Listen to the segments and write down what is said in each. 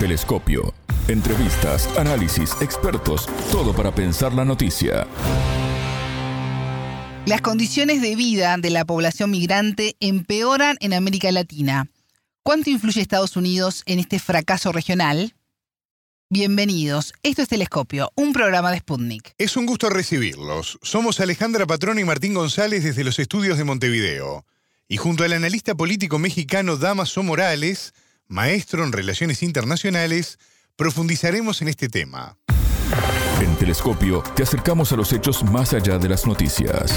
Telescopio. Entrevistas, análisis, expertos, todo para pensar la noticia. Las condiciones de vida de la población migrante empeoran en América Latina. ¿Cuánto influye Estados Unidos en este fracaso regional? Bienvenidos, esto es Telescopio, un programa de Sputnik. Es un gusto recibirlos. Somos Alejandra Patrón y Martín González desde los estudios de Montevideo. Y junto al analista político mexicano Damaso Morales, maestro en relaciones internacionales, profundizaremos en este tema. En Telescopio te acercamos a los hechos más allá de las noticias.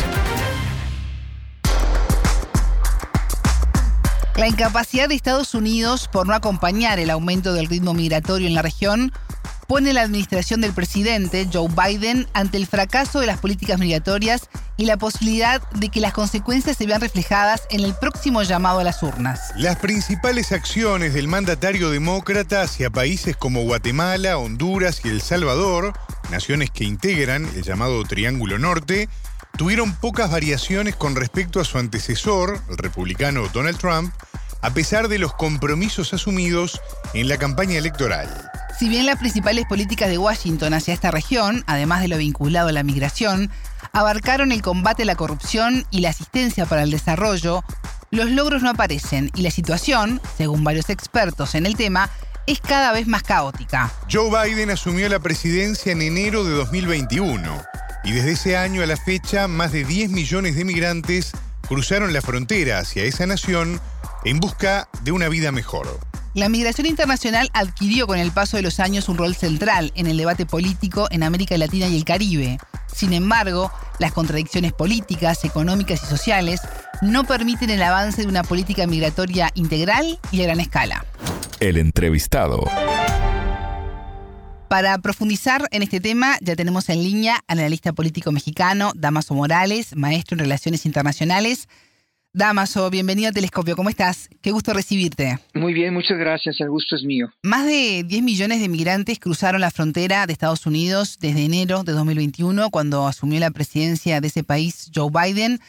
La incapacidad de Estados Unidos por no acompañar el aumento del ritmo migratorio en la región pone la administración del presidente Joe Biden ante el fracaso de las políticas migratorias y la posibilidad de que las consecuencias se vean reflejadas en el próximo llamado a las urnas. Las principales acciones del mandatario demócrata hacia países como Guatemala, Honduras y El Salvador, naciones que integran el llamado Triángulo Norte, tuvieron pocas variaciones con respecto a su antecesor, el republicano Donald Trump, a pesar de los compromisos asumidos en la campaña electoral. Si bien las principales políticas de Washington hacia esta región, además de lo vinculado a la migración, abarcaron el combate a la corrupción y la asistencia para el desarrollo, los logros no aparecen y la situación, según varios expertos en el tema, es cada vez más caótica. Joe Biden asumió la presidencia en enero de 2021 y desde ese año a la fecha más de 10 millones de migrantes cruzaron la frontera hacia esa nación en busca de una vida mejor. La migración internacional adquirió con el paso de los años un rol central en el debate político en América Latina y el Caribe. Sin embargo, las contradicciones políticas, económicas y sociales no permiten el avance de una política migratoria integral y a gran escala. El entrevistado. Para profundizar en este tema, ya tenemos en línea al analista político mexicano Damaso Morales, maestro en Relaciones Internacionales. Damaso, bienvenido a Telescopio. ¿Cómo estás? Qué gusto recibirte. Muy bien, muchas gracias. El gusto es mío. Más de 10 millones de migrantes cruzaron la frontera de Estados Unidos desde enero de 2021, cuando asumió la presidencia de ese país Joe Biden,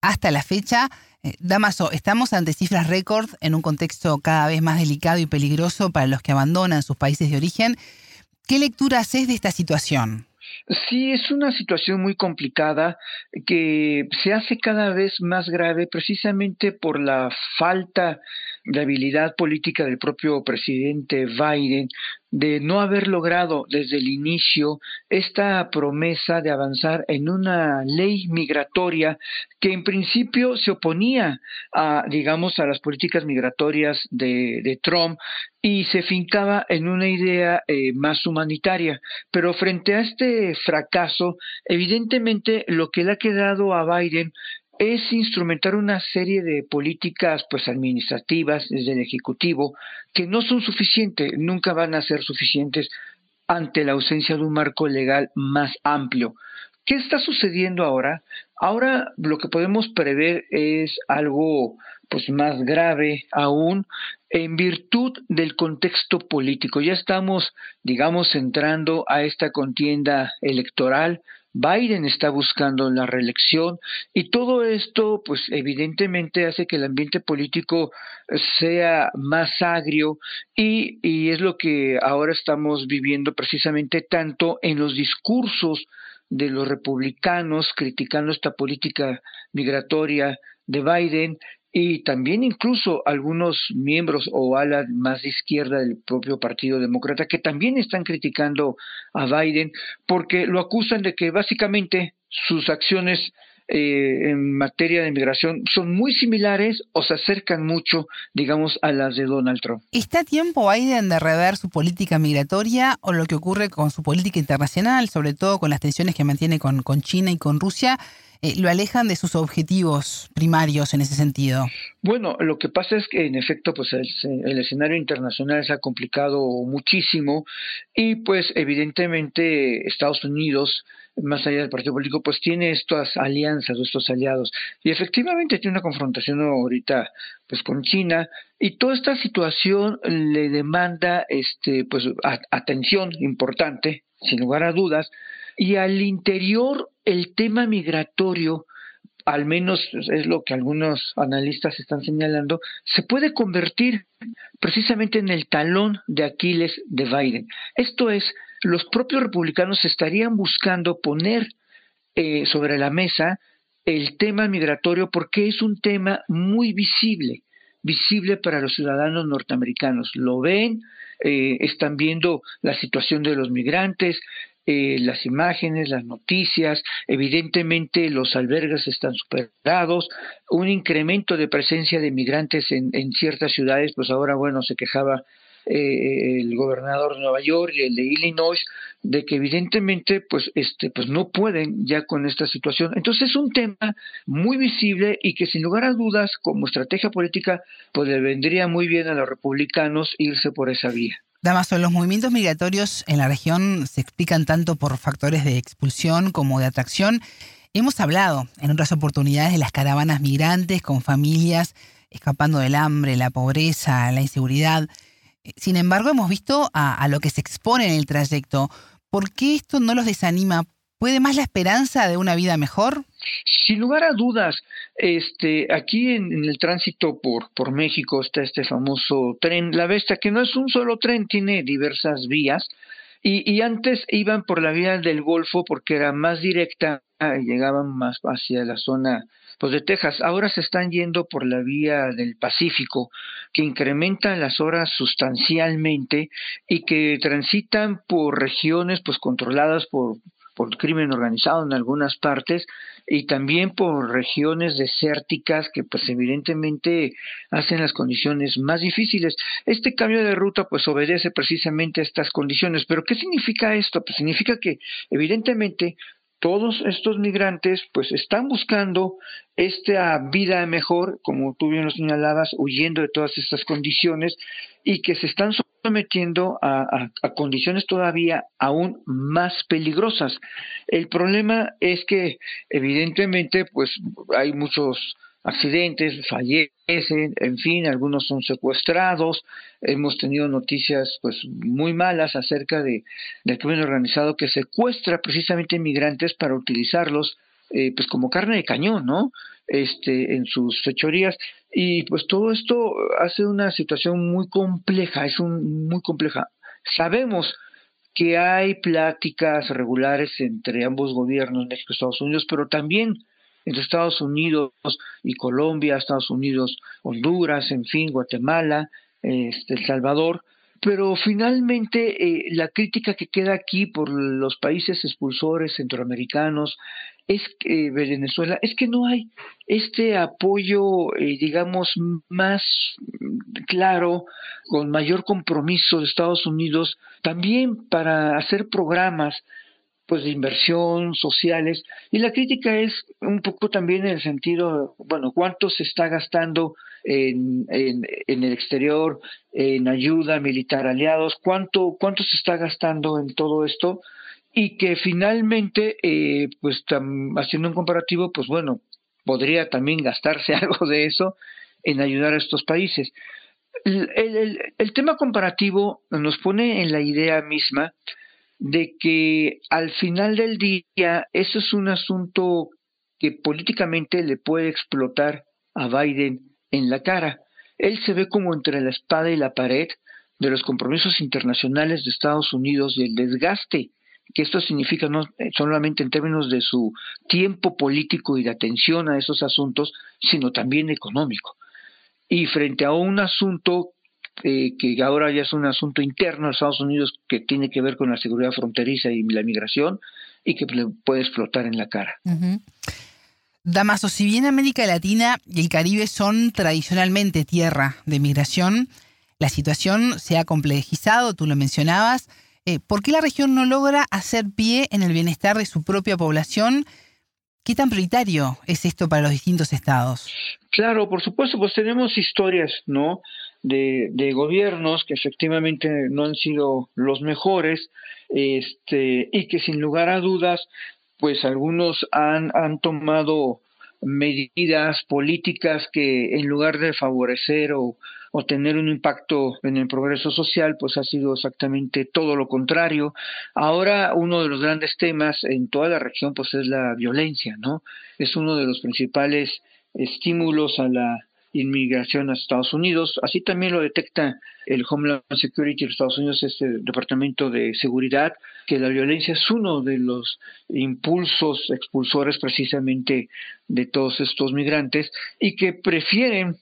hasta la fecha. Eh, Damaso, estamos ante cifras récord en un contexto cada vez más delicado y peligroso para los que abandonan sus países de origen. ¿Qué lectura haces de esta situación? Sí, es una situación muy complicada que se hace cada vez más grave precisamente por la falta de habilidad política del propio presidente Biden de no haber logrado desde el inicio esta promesa de avanzar en una ley migratoria que en principio se oponía a, digamos, a las políticas migratorias de, de Trump y se fincaba en una idea eh, más humanitaria. Pero frente a este fracaso, evidentemente lo que le ha quedado a Biden es instrumentar una serie de políticas pues administrativas desde el ejecutivo que no son suficientes, nunca van a ser suficientes ante la ausencia de un marco legal más amplio. ¿Qué está sucediendo ahora? Ahora lo que podemos prever es algo pues más grave aún en virtud del contexto político. Ya estamos, digamos, entrando a esta contienda electoral Biden está buscando la reelección y todo esto pues evidentemente hace que el ambiente político sea más agrio y, y es lo que ahora estamos viviendo precisamente tanto en los discursos de los republicanos criticando esta política migratoria de Biden y también incluso algunos miembros o alas más de izquierda del propio Partido Demócrata que también están criticando a Biden porque lo acusan de que básicamente sus acciones eh, en materia de migración son muy similares o se acercan mucho, digamos, a las de Donald Trump. ¿Está tiempo Biden de rever su política migratoria o lo que ocurre con su política internacional, sobre todo con las tensiones que mantiene con China y con Rusia? Eh, lo alejan de sus objetivos primarios en ese sentido? Bueno, lo que pasa es que en efecto pues el, escenario internacional se ha complicado muchísimo y pues evidentemente Estados Unidos más allá del partido político, pues tiene estas alianzas estos aliados. Y efectivamente tiene una confrontación ahorita pues con China y toda esta situación le demanda este pues atención importante, sin lugar a dudas, y al interior el tema migratorio al menos es lo que algunos analistas están señalando, se puede convertir precisamente en el talón de Aquiles de Biden. Esto es, los propios republicanos estarían buscando poner eh, sobre la mesa el tema migratorio porque es un tema muy visible, visible para los ciudadanos norteamericanos. Lo ven, eh, están viendo la situación de los migrantes, eh, las imágenes, las noticias, evidentemente los albergues están superados, un incremento de presencia de migrantes en, en ciertas ciudades, pues ahora, bueno, se quejaba eh, el gobernador de Nueva York y el de Illinois de que evidentemente pues este pues no pueden ya con esta situación. Entonces es un tema muy visible y que sin lugar a dudas como estrategia política pues le vendría muy bien a los republicanos irse por esa vía Damaso, los movimientos migratorios en la región se explican tanto por factores de expulsión como de atracción. Hemos hablado en otras oportunidades de las caravanas migrantes con familias escapando del hambre, la pobreza, la inseguridad. Sin embargo, hemos visto a, lo que se expone en el trayecto. ¿Por qué esto no los desanima? ¿Puede más la esperanza de una vida mejor? Sin lugar a dudas, este, aquí en, el tránsito por, por México está este famoso tren La Vesta, que no es un solo tren, tiene diversas vías. Y, y antes iban por la vía del Golfo porque era más directa, llegaban más hacia la zona pues de Texas. Ahora se están yendo por la vía del Pacífico, que incrementan las horas sustancialmente y que transitan por regiones pues controladas por por crimen organizado en algunas partes y también por regiones desérticas que pues evidentemente hacen las condiciones más difíciles. Este cambio de ruta pues obedece precisamente a estas condiciones. Pero ¿qué significa esto? Pues significa que evidentemente todos estos migrantes pues están buscando esta vida mejor, como tú bien lo señalabas, huyendo de todas estas condiciones y que se están sometiendo a, a, condiciones todavía aún más peligrosas. El problema es que evidentemente pues hay muchos accidentes, fallecen, en fin, algunos son secuestrados. Hemos tenido noticias pues muy malas acerca de del crimen organizado que secuestra precisamente inmigrantes para utilizarlos eh, pues como carne de cañón, ¿no? Este, en sus fechorías y pues todo esto hace una situación muy compleja, es un muy compleja. Sabemos que hay pláticas regulares entre ambos gobiernos, México y Estados Unidos, pero también entre Estados Unidos y Colombia, Estados Unidos, Honduras, en fin, Guatemala, este, El Salvador, pero finalmente eh, la crítica que queda aquí por los países expulsores centroamericanos es que Venezuela es que no hay este apoyo eh, digamos más claro con mayor compromiso de Estados Unidos también para hacer programas pues de inversión sociales y la crítica es un poco también en el sentido bueno cuánto se está gastando en, en, el exterior en ayuda militar aliados cuánto cuánto se está gastando en todo esto y que finalmente eh, pues haciendo un comparativo pues bueno podría también gastarse algo de eso en ayudar a estos países. El, el tema comparativo nos pone en la idea misma de que al final del día eso es un asunto que políticamente le puede explotar a Biden en la cara. Él se ve como entre la espada y la pared de los compromisos internacionales de Estados Unidos y el desgaste que esto significa no solamente en términos de su tiempo político y de atención a esos asuntos, sino también económico. Y frente a un asunto eh, que ahora ya es un asunto interno de Estados Unidos que tiene que ver con la seguridad fronteriza y la migración y que le puede explotar en la cara. Damaso, si bien América Latina y el Caribe son tradicionalmente tierra de migración, la situación se ha complejizado, tú lo mencionabas. Eh, ¿Por qué la región no logra hacer pie en el bienestar de su propia población? ¿Qué tan prioritario es esto para los distintos estados? Claro, por supuesto, pues tenemos historias, ¿no? De, de gobiernos que efectivamente no han sido los mejores, este, y que sin lugar a dudas, pues algunos han, han tomado medidas políticas que en lugar de favorecer o, o tener un impacto en el progreso social, pues ha sido exactamente todo lo contrario. Ahora uno de los grandes temas en toda la región pues es la violencia, ¿no? Es uno de los principales estímulos a la inmigración a Estados Unidos. Así también lo detecta el Homeland Security de Estados Unidos, este Departamento de Seguridad, que la violencia es uno de los impulsos expulsores precisamente de todos estos migrantes y que prefieren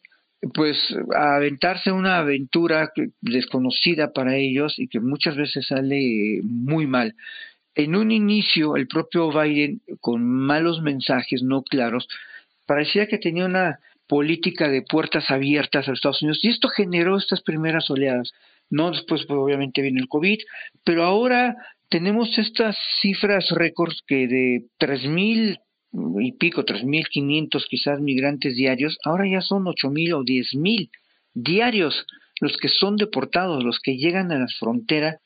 pues aventarse una aventura desconocida para ellos y que muchas veces sale muy mal. En un inicio, el propio Biden, con malos mensajes no claros, parecía que tenía una política de puertas abiertas a Estados Unidos y esto generó estas primeras oleadas. No después, pues, obviamente, viene el COVID, pero ahora tenemos estas cifras récords que de tres mil y pico, tres mil quinientos quizás migrantes diarios, ahora ya son ocho mil o diez mil diarios los que son deportados, los que llegan a la frontera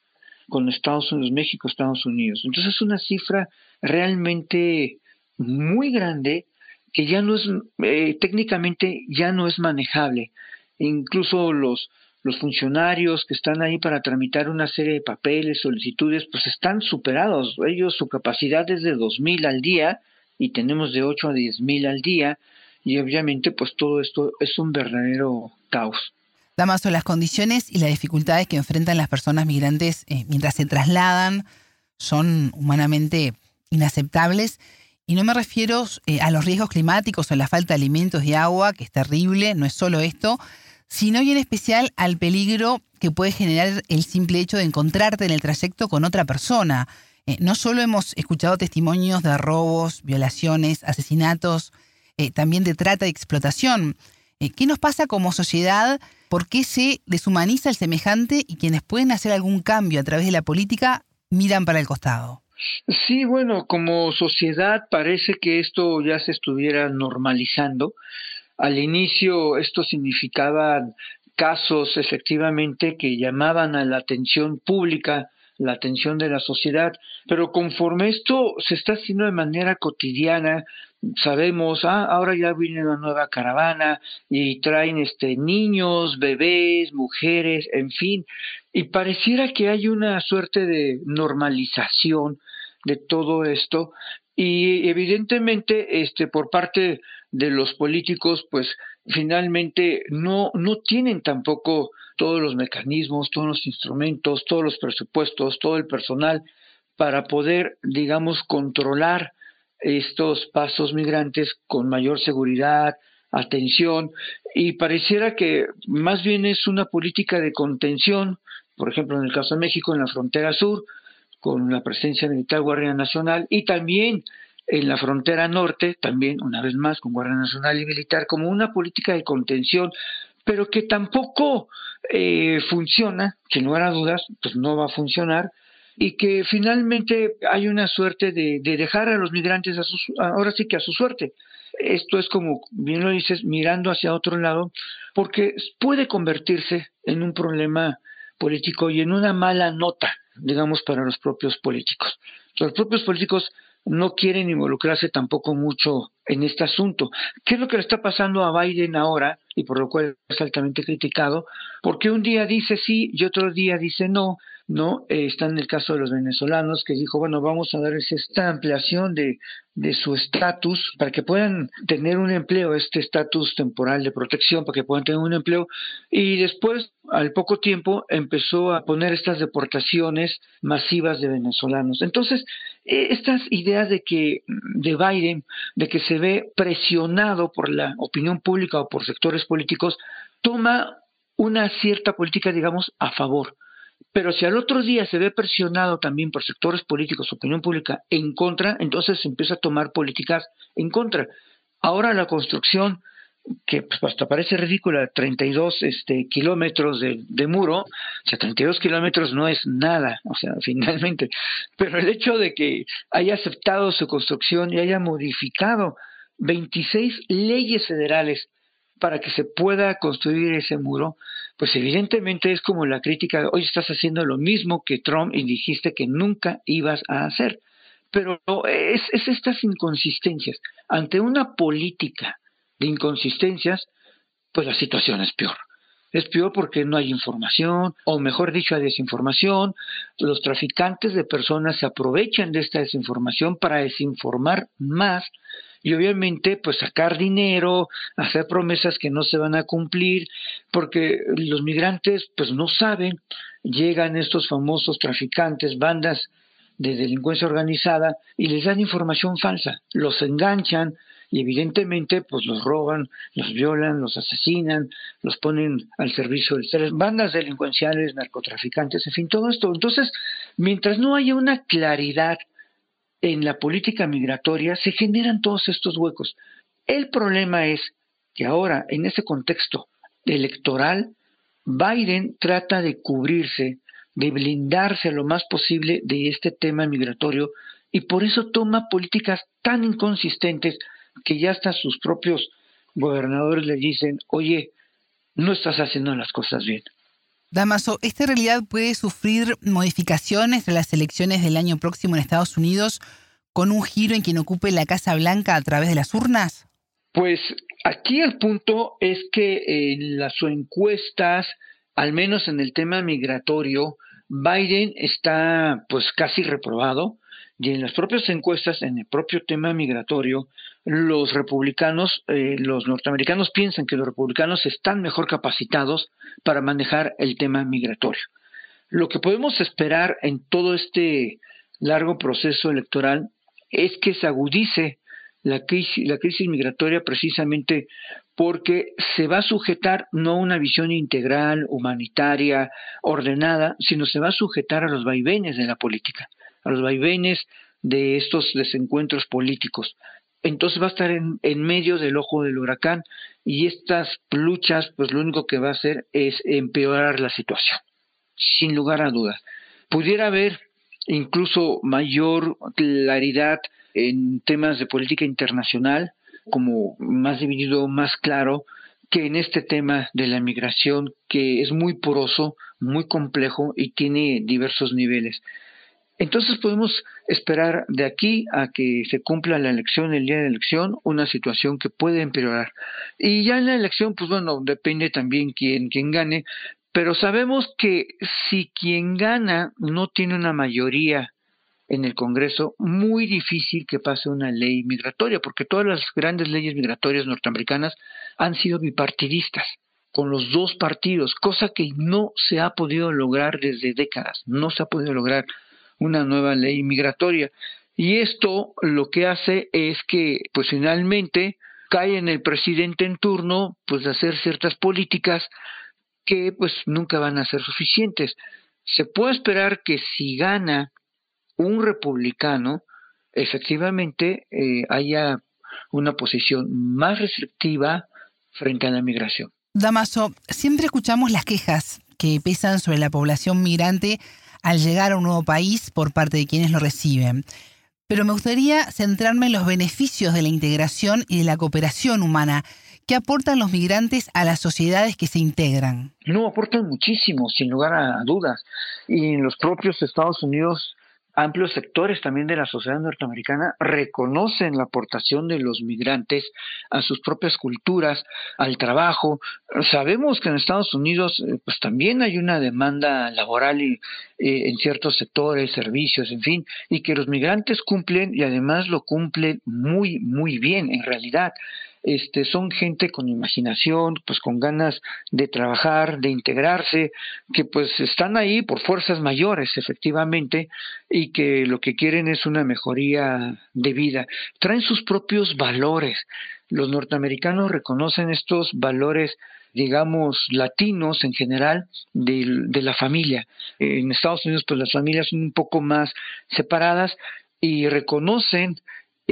con Estados Unidos, México, Estados Unidos. Entonces es una cifra realmente muy grande que ya no es, eh, técnicamente ya no es manejable. Incluso los, los funcionarios que están ahí para tramitar una serie de papeles, solicitudes, pues están superados. Ellos, su capacidad es de 2.000 al día y tenemos de 8 a 10.000 al día y obviamente pues todo esto es un verdadero caos. Damaso, las condiciones y las dificultades que enfrentan las personas migrantes eh, mientras se trasladan son humanamente inaceptables y no me refiero eh, a los riesgos climáticos o la falta de alimentos y agua, que es terrible, no es solo esto, sino y en especial al peligro que puede generar el simple hecho de encontrarte en el trayecto con otra persona. Eh, no solo hemos escuchado testimonios de robos, violaciones, asesinatos, eh, también de trata y explotación. ¿Qué nos pasa como sociedad? ¿Por qué se deshumaniza el semejante y quienes pueden hacer algún cambio a través de la política miran para el costado? Sí, bueno, como sociedad parece que esto ya se estuviera normalizando. Al inicio esto significaba casos efectivamente que llamaban a la atención pública, la atención de la sociedad, pero conforme esto se está haciendo de manera cotidiana, sabemos, ah, ahora ya viene una nueva caravana y traen este niños, bebés, mujeres, en fin, y pareciera que hay una suerte de normalización de todo esto. Y evidentemente este por parte de los políticos pues finalmente no no tienen tampoco todos los mecanismos, todos los instrumentos, todos los presupuestos, todo el personal para poder digamos controlar estos pasos migrantes con mayor seguridad, atención. Y pareciera que más bien es una política de contención, por ejemplo en el caso de México en la frontera sur, con la presencia militar Guardia Nacional y también en la frontera norte, también una vez más con Guardia Nacional y Militar, como una política de contención, pero que tampoco eh, funciona, que no era dudas, pues no va a funcionar, y que finalmente hay una suerte de, de dejar a los migrantes a ahora sí que a su suerte. Esto es como, bien lo dices, mirando hacia otro lado, porque puede convertirse en un problema político y en una mala nota digamos, para los propios políticos. Los propios políticos no quieren involucrarse tampoco mucho en este asunto. ¿Qué es lo que le está pasando a Biden ahora? Y por lo cual es altamente criticado, porque un día dice sí y otro día dice no, ¿no? Eh, está en el caso de los venezolanos que dijo, bueno, vamos a darles esta ampliación de, de su estatus para que puedan tener un empleo, este estatus temporal de protección, para que puedan tener un empleo. Y después, al poco tiempo, empezó a poner estas deportaciones masivas de venezolanos. Entonces, estas ideas de que de Biden, de que se ve presionado por la opinión pública o por sectores políticos, toma una cierta política, digamos, a favor. Pero si al otro día se ve presionado también por sectores políticos, opinión pública en contra, entonces se empieza a tomar políticas en contra. Ahora la construcción, que pues, hasta parece ridícula, 32 este, kilómetros de, de muro, o sea, 32 kilómetros no es nada, o sea, finalmente, pero el hecho de que haya aceptado su construcción y haya modificado 26 leyes federales para que se pueda construir ese muro, pues evidentemente es como la crítica, hoy estás haciendo lo mismo que Trump y dijiste que nunca ibas a hacer. Pero es, es estas inconsistencias. Ante una política inconsistencias, pues la situación es peor. Es peor porque no hay información, o mejor dicho, hay desinformación. Los traficantes de personas se aprovechan de esta desinformación para desinformar más y obviamente pues sacar dinero, hacer promesas que no se van a cumplir, porque los migrantes pues no saben, llegan estos famosos traficantes, bandas de delincuencia organizada y les dan información falsa, los enganchan, y evidentemente pues los roban, los violan, los asesinan, los ponen al servicio de bandas delincuenciales, narcotraficantes, en fin, todo esto. Entonces, mientras no haya una claridad en la política migratoria, se generan todos estos huecos. El problema es que ahora, en ese contexto electoral, Biden trata de cubrirse, de blindarse lo más posible de este tema migratorio y por eso toma políticas tan inconsistentes que ya hasta sus propios gobernadores le dicen, oye, no estás haciendo las cosas bien. Damaso, ¿esta realidad puede sufrir modificaciones de las elecciones del año próximo en Estados Unidos con un giro en quien ocupe la Casa Blanca a través de las urnas? Pues aquí el punto es que en las encuestas, al menos en el tema migratorio, Biden está pues casi reprobado. Y en las propias encuestas, en el propio tema migratorio, los republicanos, eh, los norteamericanos piensan que los republicanos están mejor capacitados para manejar el tema migratorio. Lo que podemos esperar en todo este largo proceso electoral es que se agudice la crisis, la crisis migratoria precisamente porque se va a sujetar no a una visión integral, humanitaria, ordenada, sino se va a sujetar a los vaivenes de la política a los vaivenes de estos desencuentros políticos. Entonces va a estar en, medio del ojo del huracán y estas luchas, pues lo único que va a hacer es empeorar la situación, sin lugar a dudas. Pudiera haber incluso mayor claridad en temas de política internacional, como más dividido, más claro, que en este tema de la migración, que es muy poroso, muy complejo y tiene diversos niveles. Entonces podemos esperar de aquí a que se cumpla la elección, el día de la elección, una situación que puede empeorar. Y ya en la elección, pues bueno, depende también quién, quién gane, pero sabemos que si quien gana no tiene una mayoría en el Congreso, muy difícil que pase una ley migratoria, porque todas las grandes leyes migratorias norteamericanas han sido bipartidistas con los dos partidos, cosa que no se ha podido lograr desde décadas, no se ha podido lograr una nueva ley migratoria. Y esto lo que hace es que, pues finalmente, cae en el presidente en turno, pues de hacer ciertas políticas que pues nunca van a ser suficientes. Se puede esperar que si gana un republicano, efectivamente eh, haya una posición más restrictiva frente a la migración. Damaso, siempre escuchamos las quejas que pesan sobre la población migrante al llegar a un nuevo país por parte de quienes lo reciben. Pero me gustaría centrarme en los beneficios de la integración y de la cooperación humana que aportan los migrantes a las sociedades que se integran. No, aportan muchísimo, sin lugar a dudas. Y en los propios Estados Unidos amplios sectores también de la sociedad norteamericana reconocen la aportación de los migrantes a sus propias culturas, al trabajo. Sabemos que en Estados Unidos eh, pues también hay una demanda laboral eh, en ciertos sectores, servicios, en fin, y que los migrantes cumplen y además lo cumplen muy, muy bien en realidad este, son gente con imaginación, pues con ganas de trabajar, de integrarse, que pues están ahí por fuerzas mayores, efectivamente, y que lo que quieren es una mejoría de vida. Traen sus propios valores. Los norteamericanos reconocen estos valores digamos, latinos en general de, de, la familia. En Estados Unidos, pues las familias son un poco más separadas y reconocen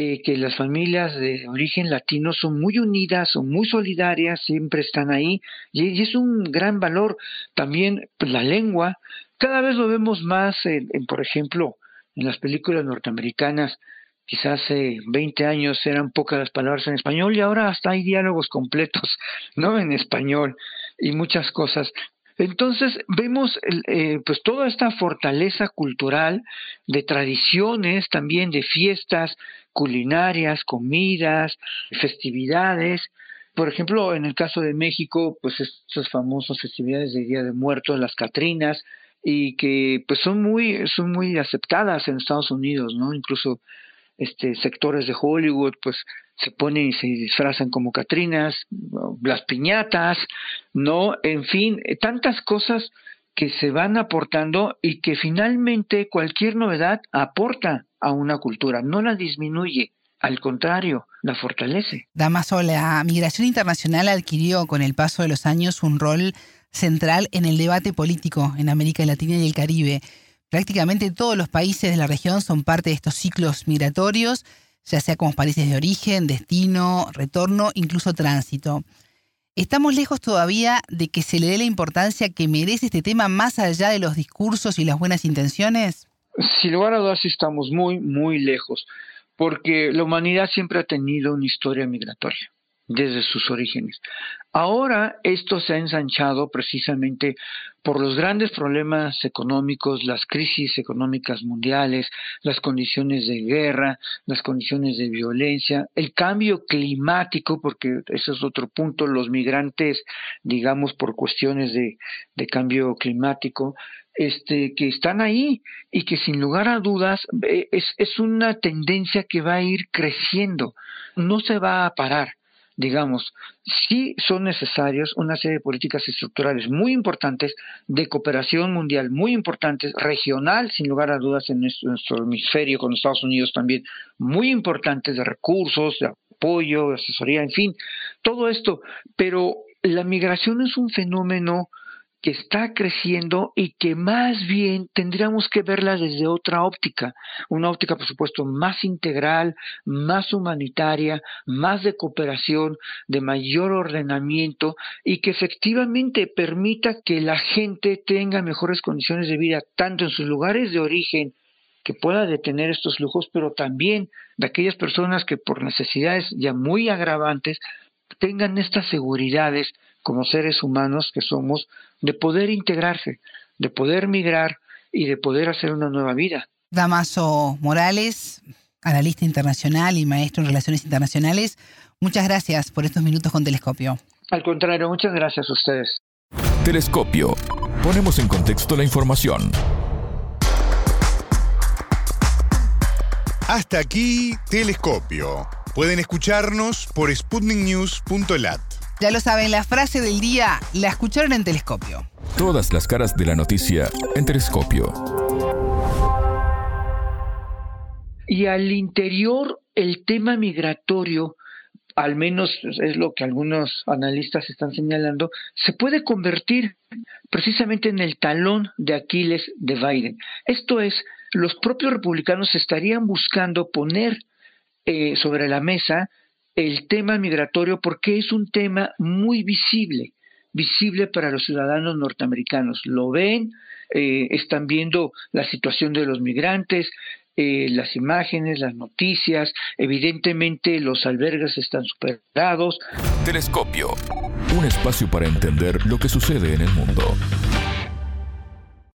eh, que las familias de origen latino son muy unidas, son muy solidarias, siempre están ahí y, es un gran valor. También pues, la lengua, cada vez lo vemos más, en, por ejemplo, en las películas norteamericanas, quizás hace 20 años eran pocas las palabras en español y ahora hasta hay diálogos completos, ¿no? En español y muchas cosas. Entonces vemos eh, pues toda esta fortaleza cultural de tradiciones, también de fiestas culinarias, comidas, festividades, por ejemplo, en el caso de México, pues estas famosas festividades de Día de Muertos, las Catrinas, y que pues son muy, son muy aceptadas en Estados Unidos, ¿no? Incluso este sectores de Hollywood, pues se ponen y se disfrazan como Catrinas, las piñatas, ¿no? En fin, tantas cosas que se van aportando y que finalmente cualquier novedad aporta a una cultura, no la disminuye. Al contrario, la fortalece. Damaso, la migración internacional adquirió con el paso de los años un rol central en el debate político en América Latina y el Caribe. Prácticamente todos los países de la región son parte de estos ciclos migratorios, ya sea como países de origen, destino, retorno, incluso tránsito. ¿Estamos lejos todavía de que se le dé la importancia que merece este tema más allá de los discursos y las buenas intenciones? Sin lugar a dudas estamos muy, muy lejos porque la humanidad siempre ha tenido una historia migratoria desde sus orígenes. Ahora esto se ha ensanchado precisamente por los grandes problemas económicos, las crisis económicas mundiales, las condiciones de guerra, las condiciones de violencia, el cambio climático, porque ese es otro punto, los migrantes, digamos, por cuestiones de, cambio climático, este, que están ahí y que sin lugar a dudas eh, es una tendencia que va a ir creciendo, no se va a parar digamos, sí son necesarias una serie de políticas estructurales muy importantes, de cooperación mundial muy importantes, regional, sin lugar a dudas, en nuestro, nuestro hemisferio, con Estados Unidos también, muy importantes de recursos, de apoyo, de asesoría, en fin, todo esto. Pero la migración es un fenómeno que está creciendo y que más bien tendríamos que verla desde otra óptica, una óptica por supuesto más integral, más humanitaria, más de cooperación, de mayor ordenamiento y que efectivamente permita que la gente tenga mejores condiciones de vida tanto en sus lugares de origen que pueda detener estos lujos, pero también de aquellas personas que por necesidades ya muy agravantes tengan estas seguridades como seres humanos que somos, de poder integrarse, de poder migrar y de poder hacer una nueva vida. Damaso Morales, analista internacional y maestro en relaciones internacionales, muchas gracias por estos minutos con Telescopio. Al contrario, muchas gracias a ustedes. Telescopio. Ponemos en contexto la información. Hasta aquí, Telescopio. Pueden escucharnos por sputniknews.lat. Ya lo saben, la frase del día la escucharon en Telescopio. Todas las caras de la noticia en Telescopio. Y al interior, el tema migratorio, al menos es lo que algunos analistas están señalando, se puede convertir precisamente en el talón de Aquiles de Biden. Esto es, los propios republicanos estarían buscando poner eh, sobre la mesa el tema migratorio porque es un tema muy visible, visible para los ciudadanos norteamericanos. Lo ven, eh, están viendo la situación de los migrantes, eh, las imágenes, las noticias, evidentemente los albergues están superados. Telescopio, un espacio para entender lo que sucede en el mundo.